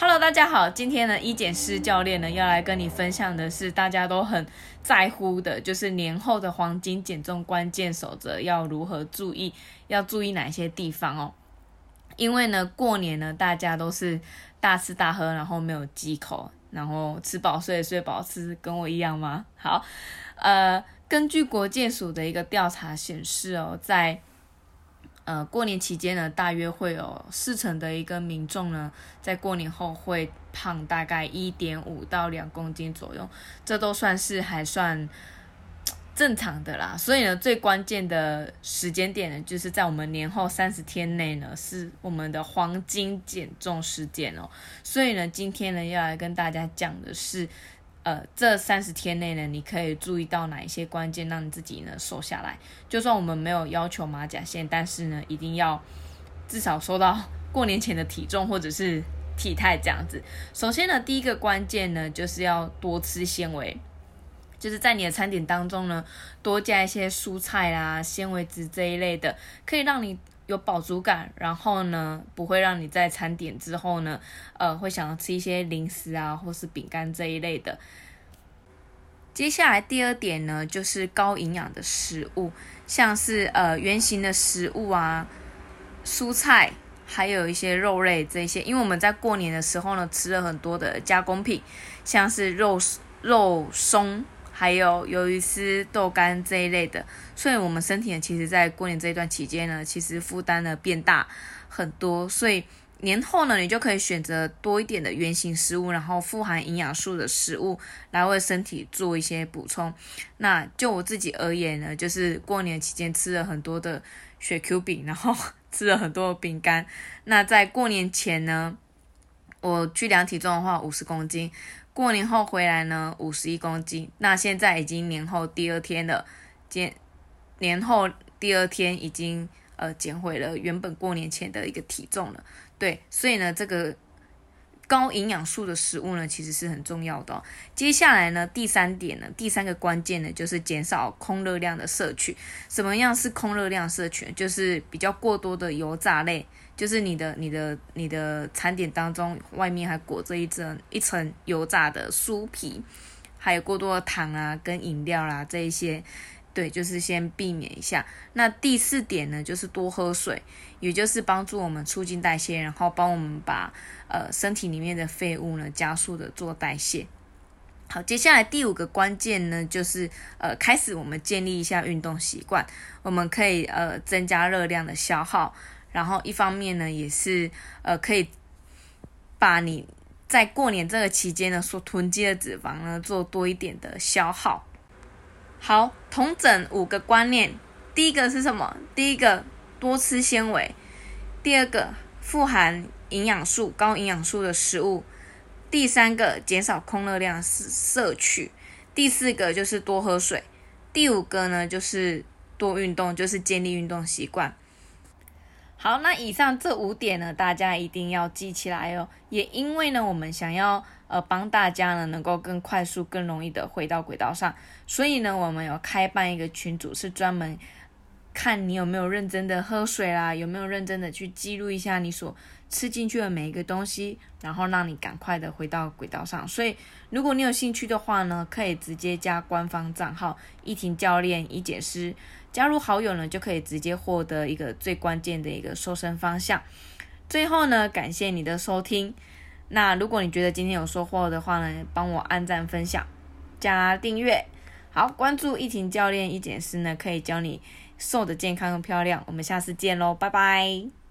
Hello，大家好，今天呢，一减师教练呢要来跟你分享的是大家都很在乎的，就是年后的黄金减重关键守则要如何注意，要注意哪些地方哦。因为呢，过年呢，大家都是大吃大喝，然后没有忌口，然后吃饱睡，睡饱吃，跟我一样吗？好，呃，根据国健署的一个调查显示哦，在呃，过年期间呢，大约会有四成的一个民众呢，在过年后会胖大概一点五到两公斤左右，这都算是还算正常的啦。所以呢，最关键的时间点呢，就是在我们年后三十天内呢，是我们的黄金减重时间哦。所以呢，今天呢，要来跟大家讲的是。呃，这三十天内呢，你可以注意到哪一些关键，让你自己呢瘦下来？就算我们没有要求马甲线，但是呢，一定要至少瘦到过年前的体重或者是体态这样子。首先呢，第一个关键呢，就是要多吃纤维，就是在你的餐点当中呢，多加一些蔬菜啦、纤维质这一类的，可以让你。有饱足感，然后呢，不会让你在餐点之后呢，呃，会想要吃一些零食啊，或是饼干这一类的。接下来第二点呢，就是高营养的食物，像是呃圆形的食物啊，蔬菜，还有一些肉类这些，因为我们在过年的时候呢，吃了很多的加工品，像是肉肉松。还有鱿鱼丝、豆干这一类的，所以我们身体呢，其实在过年这一段期间呢，其实负担呢变大很多。所以年后呢，你就可以选择多一点的原形食物，然后富含营养素的食物来为身体做一些补充。那就我自己而言呢，就是过年期间吃了很多的雪 Q 饼，然后吃了很多饼干。那在过年前呢，我去量体重的话，五十公斤。过年后回来呢，五十一公斤。那现在已经年后第二天了，减年后第二天已经呃减回了原本过年前的一个体重了。对，所以呢，这个高营养素的食物呢，其实是很重要的。接下来呢，第三点呢，第三个关键呢，就是减少空热量的摄取。什么样是空热量摄取？就是比较过多的油炸类。就是你的、你的、你的餐点当中，外面还裹着一层一层油炸的酥皮，还有过多的糖啊、跟饮料啦这一些，对，就是先避免一下。那第四点呢，就是多喝水，也就是帮助我们促进代谢，然后帮我们把呃身体里面的废物呢加速的做代谢。好，接下来第五个关键呢，就是呃开始我们建立一下运动习惯，我们可以呃增加热量的消耗。然后一方面呢，也是呃可以把你在过年这个期间呢所囤积的脂肪呢做多一点的消耗。好，同整五个观念，第一个是什么？第一个多吃纤维，第二个富含营养素、高营养素的食物，第三个减少空热量摄摄取，第四个就是多喝水，第五个呢就是多运动，就是建立运动习惯。好，那以上这五点呢，大家一定要记起来哦。也因为呢，我们想要呃帮大家呢，能够更快速、更容易的回到轨道上，所以呢，我们有开办一个群组，是专门看你有没有认真的喝水啦，有没有认真的去记录一下你所吃进去的每一个东西，然后让你赶快的回到轨道上。所以，如果你有兴趣的话呢，可以直接加官方账号“一婷教练一解师”。加入好友呢，就可以直接获得一个最关键的一个瘦身方向。最后呢，感谢你的收听。那如果你觉得今天有收获的话呢，帮我按赞、分享、加订阅。好，关注一婷教练一解师呢，可以教你瘦的健康又漂亮。我们下次见喽，拜拜。